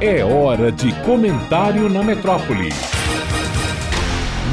É hora de comentário na metrópole.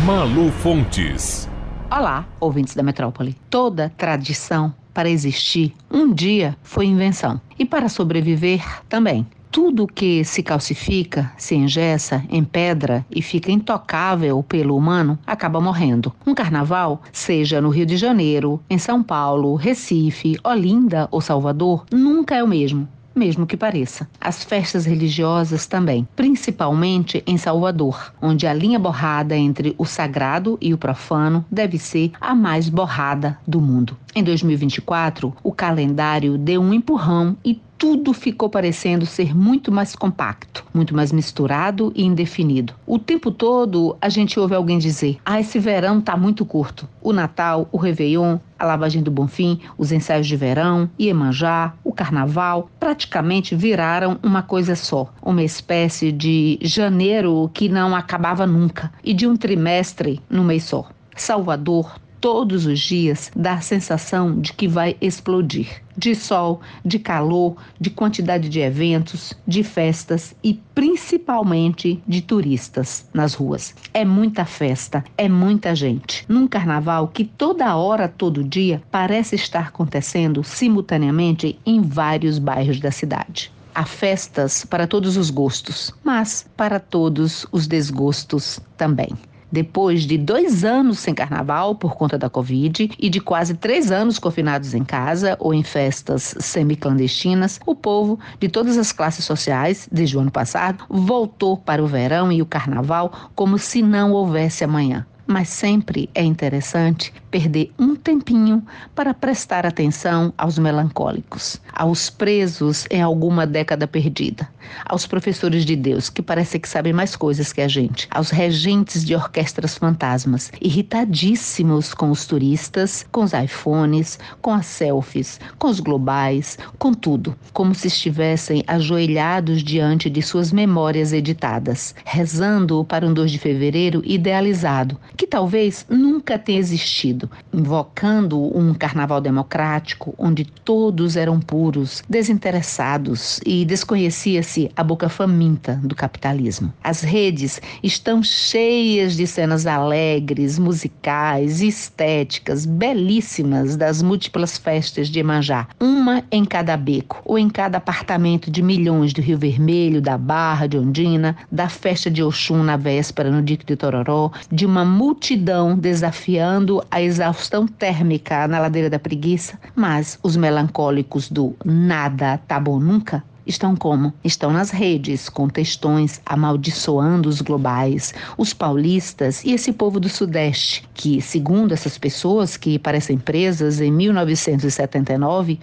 Malu Fontes. Olá, ouvintes da metrópole. Toda tradição para existir um dia foi invenção. E para sobreviver também. Tudo que se calcifica, se engessa, empedra e fica intocável pelo humano acaba morrendo. Um carnaval, seja no Rio de Janeiro, em São Paulo, Recife, Olinda ou Salvador, nunca é o mesmo mesmo que pareça. As festas religiosas também, principalmente em Salvador, onde a linha borrada entre o sagrado e o profano deve ser a mais borrada do mundo. Em 2024, o calendário deu um empurrão e tudo ficou parecendo ser muito mais compacto, muito mais misturado e indefinido. O tempo todo a gente ouve alguém dizer: ah, esse verão tá muito curto. O Natal, o Réveillon, a lavagem do Bonfim, os ensaios de verão, Iemanjá, o Carnaval, praticamente viraram uma coisa só, uma espécie de janeiro que não acabava nunca e de um trimestre no mês só. Salvador todos os dias dá a sensação de que vai explodir. De sol, de calor, de quantidade de eventos, de festas e principalmente de turistas nas ruas. É muita festa, é muita gente. Num carnaval que toda hora, todo dia, parece estar acontecendo simultaneamente em vários bairros da cidade. Há festas para todos os gostos, mas para todos os desgostos também depois de dois anos sem carnaval por conta da Covid e de quase três anos confinados em casa ou em festas semi-clandestinas, o povo de todas as classes sociais, desde o ano passado, voltou para o verão e o carnaval como se não houvesse amanhã mas sempre é interessante perder um tempinho para prestar atenção aos melancólicos, aos presos em alguma década perdida, aos professores de Deus que parecem que sabem mais coisas que a gente, aos regentes de orquestras fantasmas, irritadíssimos com os turistas, com os iPhones, com as selfies, com os globais, com tudo, como se estivessem ajoelhados diante de suas memórias editadas, rezando para um 2 de fevereiro idealizado que talvez nunca tenha existido, invocando um carnaval democrático onde todos eram puros, desinteressados e desconhecia-se a boca faminta do capitalismo. As redes estão cheias de cenas alegres, musicais, estéticas, belíssimas das múltiplas festas de Emanjá, uma em cada beco ou em cada apartamento de milhões do Rio Vermelho, da Barra, de Ondina, da festa de Oxum na véspera no Dique de Tororó, de uma multidão desafiando a exaustão térmica na ladeira da preguiça, mas os melancólicos do nada tá bom nunca estão como? Estão nas redes, com textões amaldiçoando os globais, os paulistas e esse povo do Sudeste, que, segundo essas pessoas que parecem presas em 1979,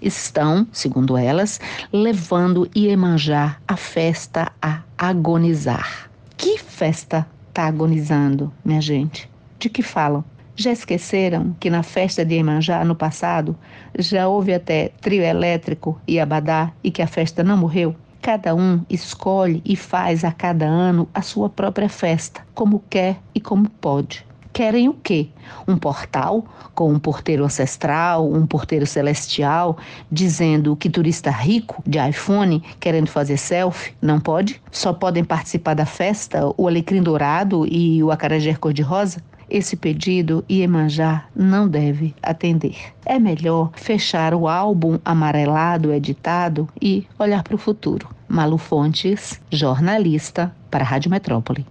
estão, segundo elas, levando Iemanjá a festa a agonizar. Que festa está agonizando, minha gente. De que falam? Já esqueceram que na festa de Iemanjá, no passado, já houve até trio elétrico e abadá e que a festa não morreu? Cada um escolhe e faz a cada ano a sua própria festa, como quer e como pode querem o quê? Um portal com um porteiro ancestral, um porteiro celestial, dizendo que turista rico de iPhone querendo fazer selfie não pode? Só podem participar da festa o alecrim dourado e o acarajé cor-de-rosa? Esse pedido Iemanjá não deve atender. É melhor fechar o álbum amarelado editado e olhar para o futuro. Malu Fontes, jornalista para a Rádio Metrópole.